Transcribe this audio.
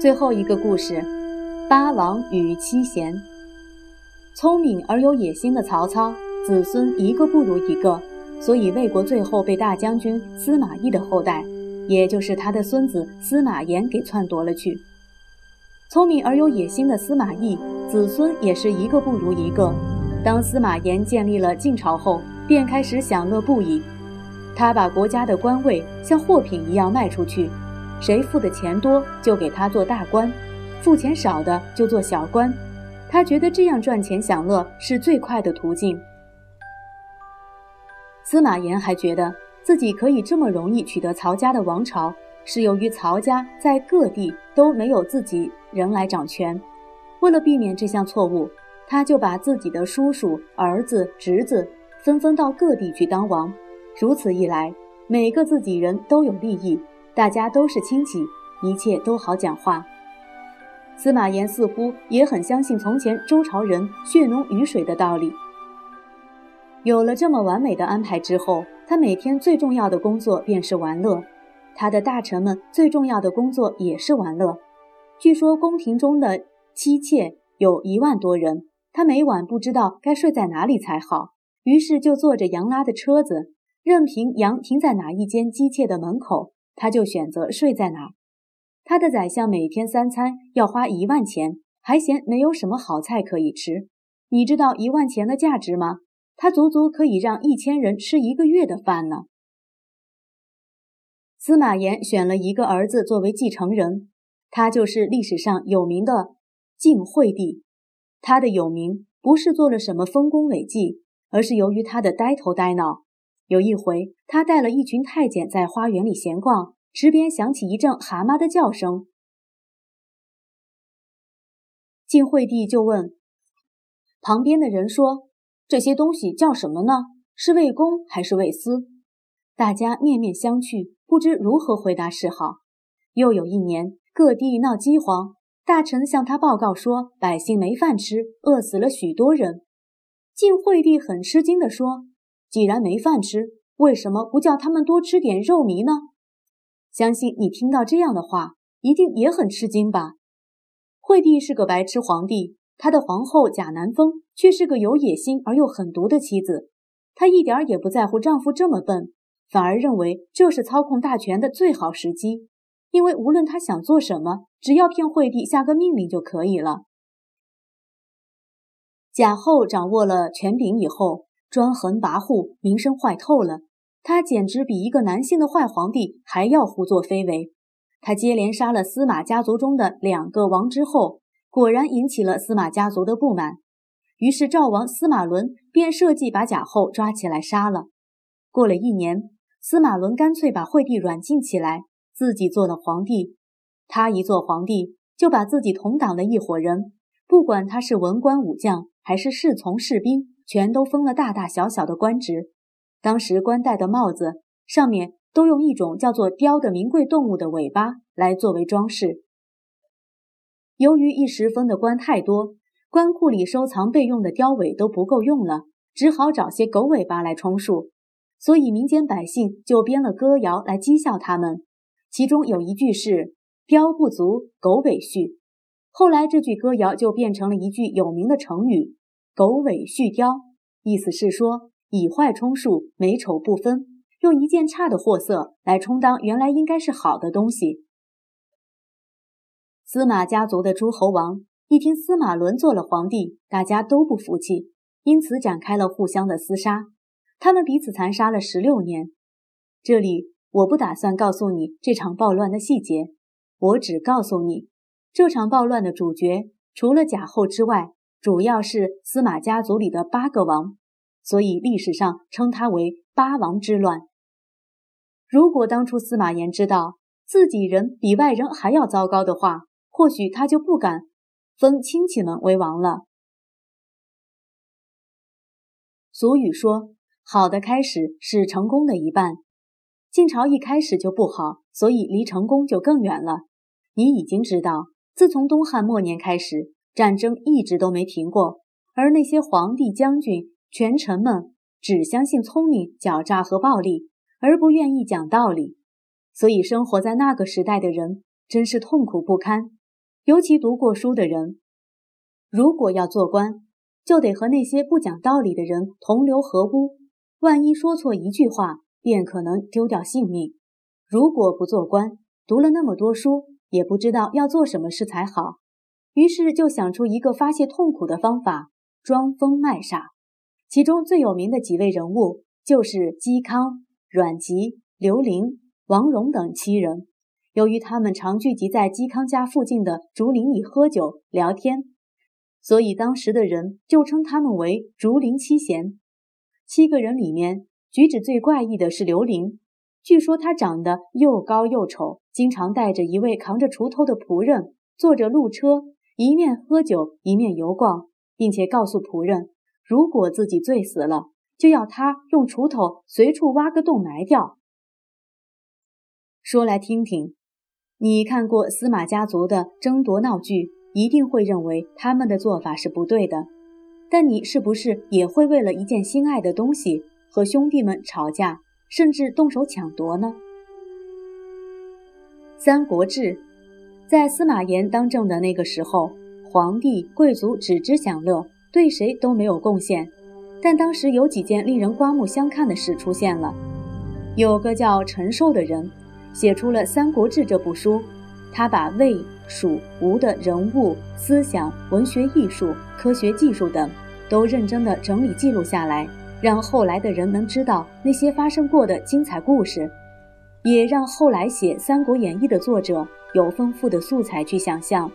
最后一个故事：八王与七贤。聪明而有野心的曹操，子孙一个不如一个，所以魏国最后被大将军司马懿的后代，也就是他的孙子司马炎给篡夺了去。聪明而有野心的司马懿，子孙也是一个不如一个。当司马炎建立了晋朝后，便开始享乐不已。他把国家的官位像货品一样卖出去。谁付的钱多，就给他做大官；付钱少的就做小官。他觉得这样赚钱享乐是最快的途径。司马炎还觉得自己可以这么容易取得曹家的王朝，是由于曹家在各地都没有自己人来掌权。为了避免这项错误，他就把自己的叔叔、儿子、侄子纷纷到各地去当王。如此一来，每个自己人都有利益。大家都是亲戚，一切都好讲话。司马炎似乎也很相信从前周朝人血浓于水的道理。有了这么完美的安排之后，他每天最重要的工作便是玩乐。他的大臣们最重要的工作也是玩乐。据说宫廷中的妻妾有一万多人，他每晚不知道该睡在哪里才好，于是就坐着羊拉的车子，任凭羊停在哪一间姬妾的门口。他就选择睡在哪。他的宰相每天三餐要花一万钱，还嫌没有什么好菜可以吃。你知道一万钱的价值吗？他足足可以让一千人吃一个月的饭呢。司马炎选了一个儿子作为继承人，他就是历史上有名的晋惠帝。他的有名不是做了什么丰功伟绩，而是由于他的呆头呆脑。有一回，他带了一群太监在花园里闲逛，池边响起一阵蛤蟆的叫声。晋惠帝就问旁边的人说：“这些东西叫什么呢？是魏公还是魏私？”大家面面相觑，不知如何回答是好。又有一年，各地闹饥荒，大臣向他报告说，百姓没饭吃，饿死了许多人。晋惠帝很吃惊地说。既然没饭吃，为什么不叫他们多吃点肉糜呢？相信你听到这样的话，一定也很吃惊吧？惠帝是个白痴皇帝，他的皇后贾南风却是个有野心而又狠毒的妻子。她一点也不在乎丈夫这么笨，反而认为这是操控大权的最好时机。因为无论她想做什么，只要骗惠帝下个命令就可以了。贾后掌握了权柄以后。专横跋扈，名声坏透了。他简直比一个男性的坏皇帝还要胡作非为。他接连杀了司马家族中的两个王之后，果然引起了司马家族的不满。于是赵王司马伦便设计把贾后抓起来杀了。过了一年，司马伦干脆把惠帝软禁起来，自己做了皇帝。他一做皇帝，就把自己同党的一伙人，不管他是文官武将还是侍从士兵。全都封了大大小小的官职，当时官戴的帽子上面都用一种叫做雕的名贵动物的尾巴来作为装饰。由于一时封的官太多，官库里收藏备用的雕尾都不够用了，只好找些狗尾巴来充数，所以民间百姓就编了歌谣来讥笑他们，其中有一句是“雕不足，狗尾续”。后来这句歌谣就变成了一句有名的成语。狗尾续貂，意思是说以坏充数，美丑不分，用一件差的货色来充当原来应该是好的东西。司马家族的诸侯王一听司马伦做了皇帝，大家都不服气，因此展开了互相的厮杀。他们彼此残杀了十六年。这里我不打算告诉你这场暴乱的细节，我只告诉你，这场暴乱的主角除了贾后之外。主要是司马家族里的八个王，所以历史上称他为八王之乱。如果当初司马炎知道自己人比外人还要糟糕的话，或许他就不敢封亲戚们为王了。俗语说：“好的开始是成功的一半。”晋朝一开始就不好，所以离成功就更远了。你已经知道，自从东汉末年开始。战争一直都没停过，而那些皇帝、将军、权臣们只相信聪明、狡诈和暴力，而不愿意讲道理。所以，生活在那个时代的人真是痛苦不堪，尤其读过书的人，如果要做官，就得和那些不讲道理的人同流合污。万一说错一句话，便可能丢掉性命。如果不做官，读了那么多书，也不知道要做什么事才好。于是就想出一个发泄痛苦的方法——装疯卖傻。其中最有名的几位人物就是嵇康、阮籍、刘伶、王戎等七人。由于他们常聚集在嵇康家附近的竹林里喝酒聊天。所以当时的人就称他们为竹林七贤。七个人里面，举止最怪异的是刘伶。据说他长得又高又丑，经常带着一位扛着锄头的仆人，坐着路车，一面喝酒一面游逛，并且告诉仆人，如果自己醉死了，就要他用锄头随处挖个洞埋掉。说来听听，你看过司马家族的争夺闹剧？一定会认为他们的做法是不对的，但你是不是也会为了一件心爱的东西和兄弟们吵架，甚至动手抢夺呢？《三国志》在司马炎当政的那个时候，皇帝贵族只知享乐，对谁都没有贡献。但当时有几件令人刮目相看的事出现了，有个叫陈寿的人，写出了《三国志》这部书。他把魏、蜀、吴的人物、思想、文学艺术、科学技术等，都认真地整理记录下来，让后来的人能知道那些发生过的精彩故事，也让后来写《三国演义》的作者有丰富的素材去想象。